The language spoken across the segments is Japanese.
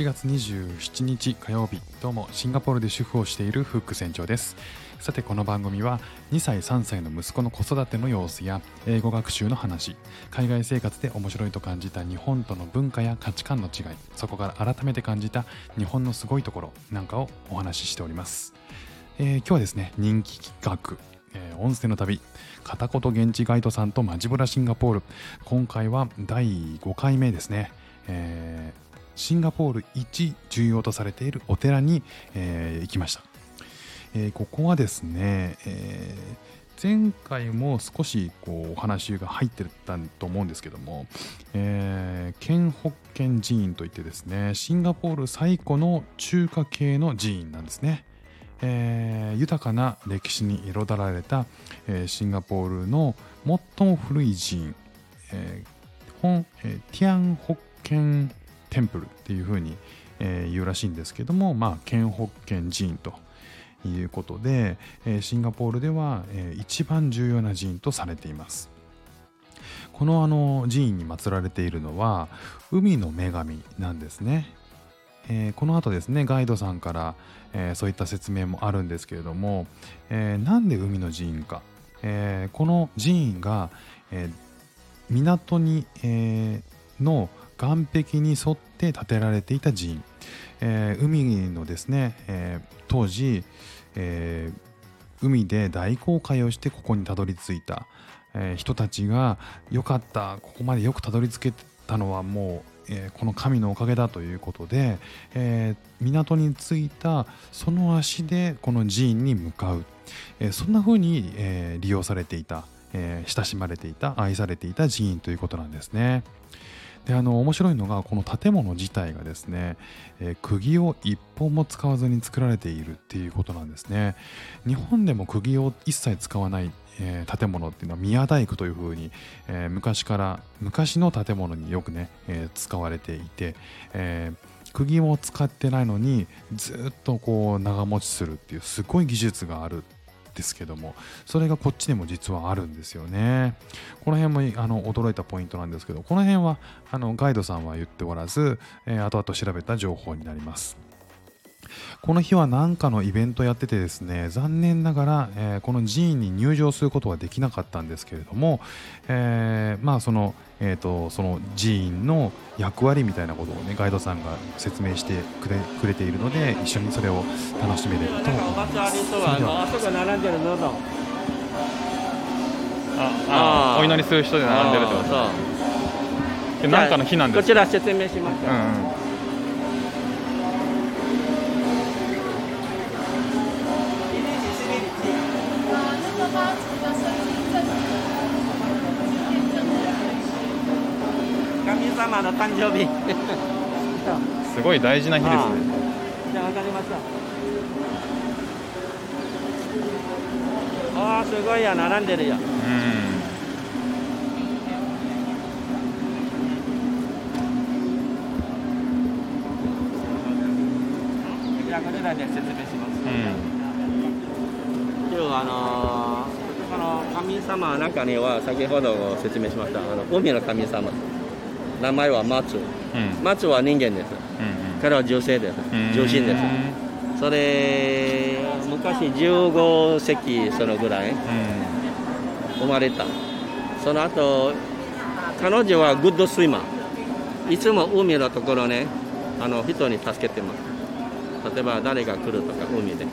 7月27日火曜日どうもシンガポールで主婦をしているフック船長ですさてこの番組は2歳3歳の息子の子育ての様子や英語学習の話海外生活で面白いと感じた日本との文化や価値観の違いそこから改めて感じた日本のすごいところなんかをお話ししております、えー、今日はですね人気企画えー、音声の旅片言現地ガイドさんとマジブラシンガポール。今回は第5回目ですね、えーシンガポール一重要とされているお寺に、えー、行きました、えー、ここはですね、えー、前回も少しこうお話が入ってたと思うんですけども、えー、ケンホッケン寺院といってですねシンガポール最古の中華系の寺院なんですね、えー、豊かな歴史に彩られた、えー、シンガポールの最も古い寺院、えー本えー、ティアンホッケンテンプルっていうふうに、えー、言うらしいんですけども、まあ、ケンホッケン寺院ということで、えー、シンガポールでは、えー、一番重要な寺院とされています。このあの寺院に祀られているのは海の女神なんですね。えー、この後ですねガイドさんから、えー、そういった説明もあるんですけれども、えー、なんで海の寺院か、えこの寺院が、え港に、えの岸壁に沿って建てられていた寺院、えー、海のですね、えー、当時、えー、海で大航海をしてここにたどり着いた、え人たちがよかったここまでよくたどり着けたのはもう、えこの神のおかげだということで、え港に着いたその足でこの寺院に向かう、えそんな風に、え利用されていた、え親しまれていた愛されていた寺院ということなんですね。であの面白いのがこの建物自体がですね、えー、釘を一本も使わずに作られているっていうことなんですね。日本でも釘を一切使わない、えー、建物っていうのは宮大工というふうに、えー、昔から昔の建物によくね、え使われていて、え釘も使ってないのにずっとこう長持ちするっていうすごい技術があるですけどもそれがこっちでも実はあるんですよね。この辺もあの驚いたポイントなんですけどこの辺はあのガイドさんは言っておらず、えー、後々調べた情報になります。この日は何かのイベントやっててですね残念ながら、えー、この寺院に入場することはできなかったんですけれども、えー、まあそのえーと、その寺院の役割みたいなことをねガイドさんが説明してくれくれているので一緒にそれを楽しめればと思います。ああお祈りする人で並んでるってこと。何かの日なんですこちら説明します、うん様の誕生日。すごい大事な日ですね。じゃあ分かりましたああすごいや並んでるよ。うん。じゃあこれらで説明します、うん、今日あのー、この神様の中には先ほど説明しましたあの海の神様名前は媽祖、うん、媽祖は人間です、うんうん、彼は女性です。女神です。それ昔15世紀そのぐらい生まれた。その後彼女は good swimmer。いつも海のところねあの人に助けてます。例えば誰が来るとか海で。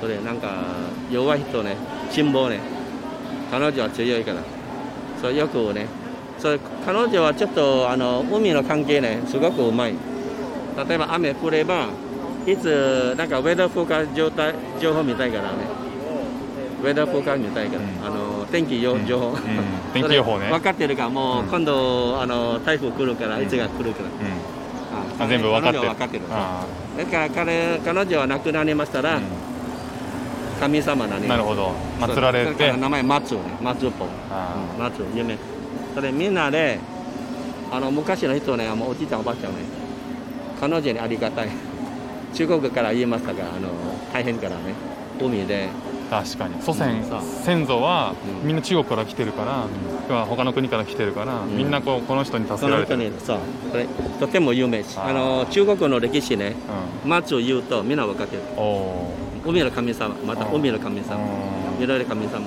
それなんか弱い人ね辛抱ね。彼女は強いから。それよくねそれ彼女はちょっとあの海の関係ねすごくうまい。例えば雨降ればいつなんかウェザーフォーカ状態情報見たいからね。ウェザーフォーカ見たいから、うん、あの天気情報、うん、天気予報ね。分かってるからもう、今度あの台風来るからいつが来るから、あ全部分かってる。分かってる。だから彼彼女は亡くなりましたら、神様なね。なるほど。祀られて。名前松ね。松っぽ松有名それみんなであの昔の人ねもうおじいちゃんおばあちゃんね彼女にありがたい中国から言いましたがあの大変からね海で確かに祖先、うん先祖はみんな中国から来てるから、要は他の国から来てるから、んみんなこうこの人に助けられてる、そうこれとても有名あの中国の歴史ね松を言うとみんな分かってる、海の神様また海の神様いろいろ神様、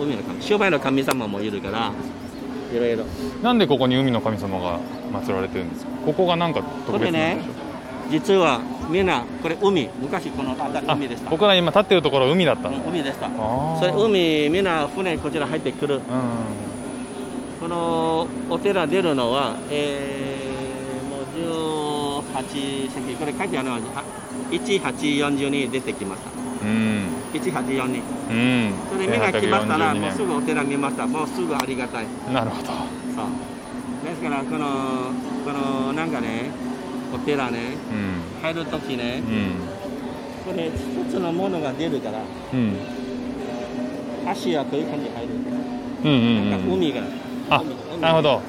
海の神商売の神様もいるからいろいろ。なんでここに海の神様が祀られてるんですか？ここがなんか特別なんでしょう？実はみんなこれ海昔この辺り海でした。あ僕ら今立ってるところは海だったの、海でした。それ海みんな船こちら入ってくる。うんこのお寺出るのは、えー、もう18世紀。これ書いてあるのは1840に出てきました。うん1842うん。それみんな来ましたら1842もうすぐお寺見ましたもうすぐありがたい。年なるほど。そう。ですからこのこのなんかねお寺ねうん。入るときねうん。これ一つのものが出るからうん。足はこういう感じで入る。うんうんなんかうん海が、あなるほど。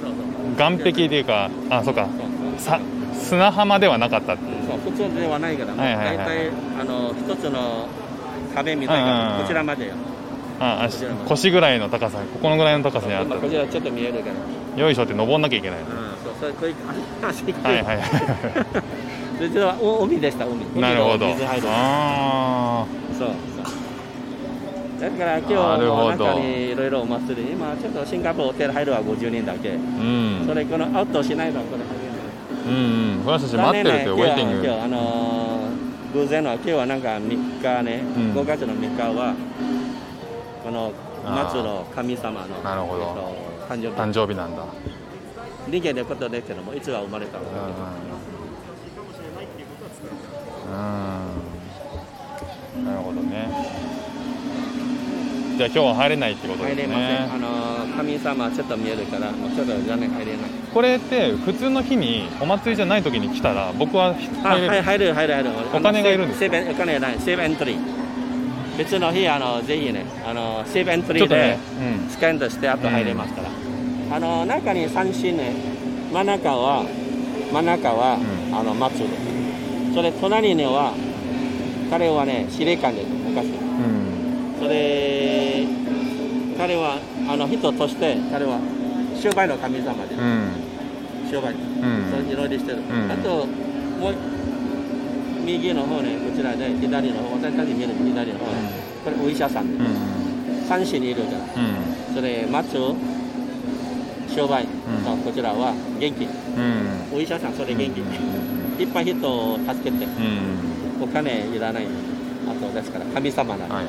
岸壁っていうかあそうか。さ砂浜ではなかったってそう普通ではないから、はいはいはい。大体あの一つの壁みたいなん。こちらまでよ。ああ腰ぐらいの高さここのぐらいの高さにあった今こちらちょっと見えるから、よいしょって登んなきゃいけないうん、そうそれこういう足足はいはいは実は お海でした海いなるほど。海の水入るあそうそうだから今日の中にいろいろお祭り今ちょっとシンガポールホテル入るは50人だけ、ーうん。それこのアウトしないのこれ入れない。うんうん。私たち待ってるってウェイティング。今日あのー偶然の今日はなんか3日ね、うん。5月の3日はこの松の神様のなるほど。えっと誕生日。誕生日なんだ。人間のことですけどもいつは生まれたのか、なるほどね。じゃあ今日は入れないってことです入れません、ねあのー神様ちょっと見えるからもうちょっと残念入れない。これって普通の日にお祭りじゃない時に来たら僕はあ入れる。はい入る入る入る。お金がいるんですか？セーブお金ない。セーブエントリー。別の日あのぜひねあのセーブエントリーでね、うん。スキャンとしてあと入れますから、あの中に三神ね真ん中は真ん中は、うん。あの松でそれ隣には彼はね司令官です。昔うん。それ彼はあの人として彼は商売の神様です、うん。商売。うん。そういろいろしてる、ん。あともう右の方ねこちらで左の方私たち見る左の方ね、これお医者さん。でうん。三種にいるからうん。それ松商売、んそうこちらは元気。うん。お医者さんそれ元気、いっぱい人を助けて。うん。お金いらない。あとですから神様なの、はい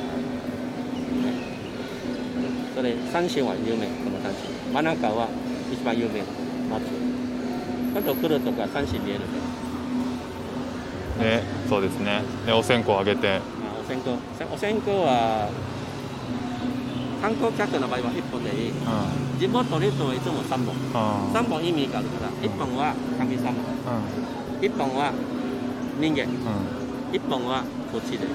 それ三神は有名この三神真ん中は一番有名な松あと来るとか三神見えるねそうですね。でお線香あげて。まあ、お線香。せお線香は観光客の場合は1本でいい。うん。地元の人はいつも3本。あ3本意味があるから1本は神様。うん。1本は人間。うん。1本は土地で。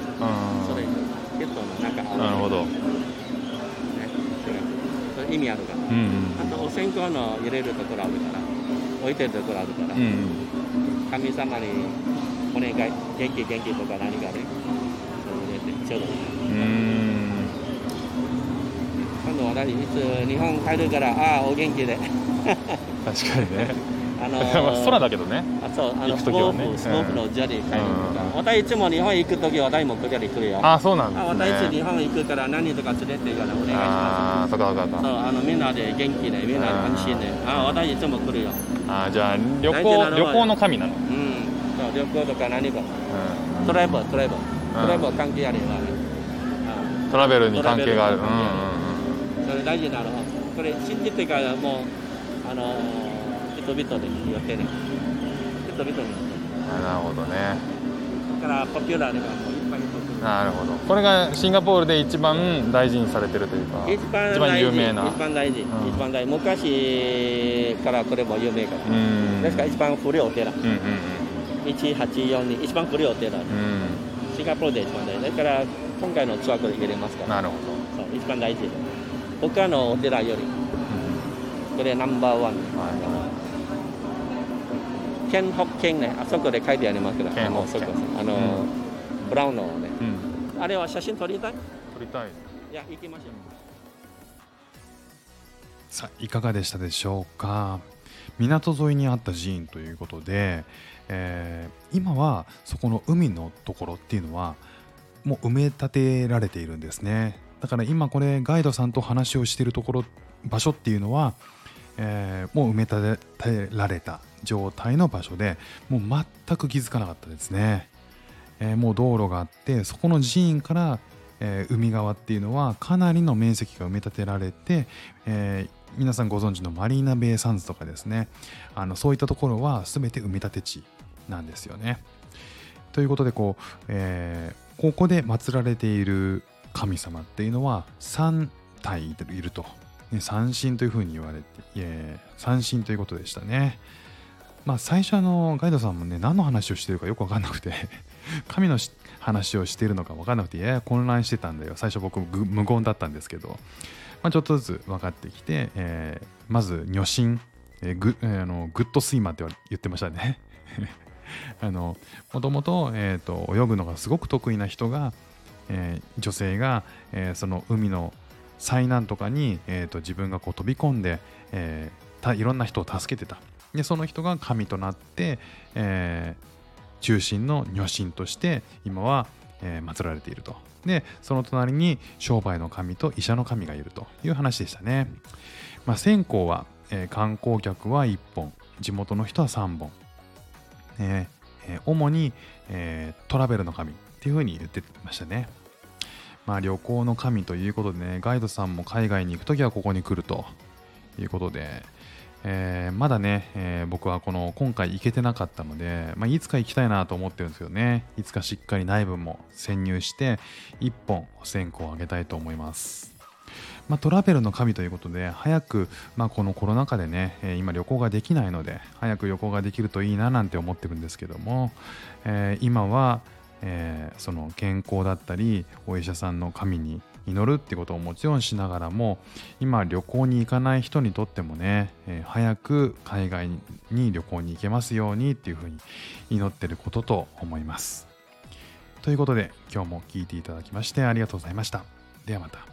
それ。う人の中んなるほど意味あるから。うんあとお線香の入れるところあるから。置いてるところあるから、うんうん神様にお願い元気元気とか何かねそれ入れてちょうどいい。うん。今度私いつ日本帰るからああお元気で。確かにねあのまあ空だけどね。あそうあ行くのスコー時はねプスコープのジャリー帰るとか、うん。私いつも日本行く時は私もこちらに来るよ。あそうなんあです私いつ日ね本行くから何とか連れてからお願いしまああそっかそっかそっすそうかあのみんなで元気でみんなで安心で。あ私いつも来るよ。あーじゃあ旅行旅行の神なの。うん。そう旅行とか何か。うん。トラベルトラベルトラベル関係あるよねトラベルに関係がある。うんうんうん。それ大事なのこれ信じてからもうあの人々で言ってね人々にあなるほどね。だからポピュラーでもいっぱい人来る。なるほど。これがシンガポールで一番大事にされてるというか一番一番有名な。一番大事、ん一番大事。昔からこれも有名かうら、んですから一番古いお寺。うん。うん。1842一番古いお寺。うん。うんシンガポールで一番大事。だから今回のツアーこれ入れますから。なるほど。そう一番大事。他のお寺よりこれナンバーワンはケンホッケンね。あそこで書いてありますからケンホッケン。あのそこあの、うブラウンのね。いうん。あれは写真撮りたい？撮りたい。いや行きましょう。さあいかがでしたでしょうか？港沿いにあった寺院ということで、えー今はそこの海のところっていうのはもう埋め立てられているんですね。だから今これガイドさんと話をしているところ場所っていうのは、えーもう埋め立てられた状態の場所でもう全く気づかなかったですね、えーもう道路があってそこの寺院から、えー海側っていうのはかなりの面積が埋め立てられて、え皆さんご存知のマリーナベイサンズとかですね。あのそういったところは全て埋め立て地なんですよね。ということでこう、えここで祀られている神様っていうのは3体いると、ね、三神というふうに言われて、え三神ということでしたね。まあ最初のガイドさんもね何の話をしてるかよく分かんなくて 神の話をしているのか分かんなくてやや混乱してたんだよ最初僕無言だったんですけど、まあ、ちょっとずつ分かってきて、えーまず女神、えーグえーあの good swimmer って言ってましたね あのもともと,、えーと泳ぐのがすごく得意な人が、えー女性が、えーその海の災難とかに、えーと自分がこう飛び込んで、えーいろんな人を助けてた。でその人が神となって、えー中心の女神として今は、えー祀られていると。でその隣に商売の神と医者の神がいると。いう話でしたね、まあ、線香は、えー観光客は1本。地元の人は3本、ええー主に、えートラベルの神っていうふうに言ってましたね。まあ旅行の神ということでねガイドさんも海外に行くときはここに来ると。いうことで、えーまだね、えー僕はこの今回行けてなかったので、まあ、いつか行きたいなと思ってるんですよね。いつかしっかり内部も潜入して1本線香をあげたいと思います。まあ、トラベルの神ということで早く、まあ、このコロナ禍でね、えー今旅行ができないので早く旅行ができるといいななんて思ってるんですけども、え今は、えーその健康だったりお医者さんの神に祈るってことをもちろんしながらも今旅行に行かない人にとってもね、えー早く海外に旅行に行けますようにっていうふうに祈ってることと思います。ということで今日も聴いていただきましてありがとうございました。ではまた。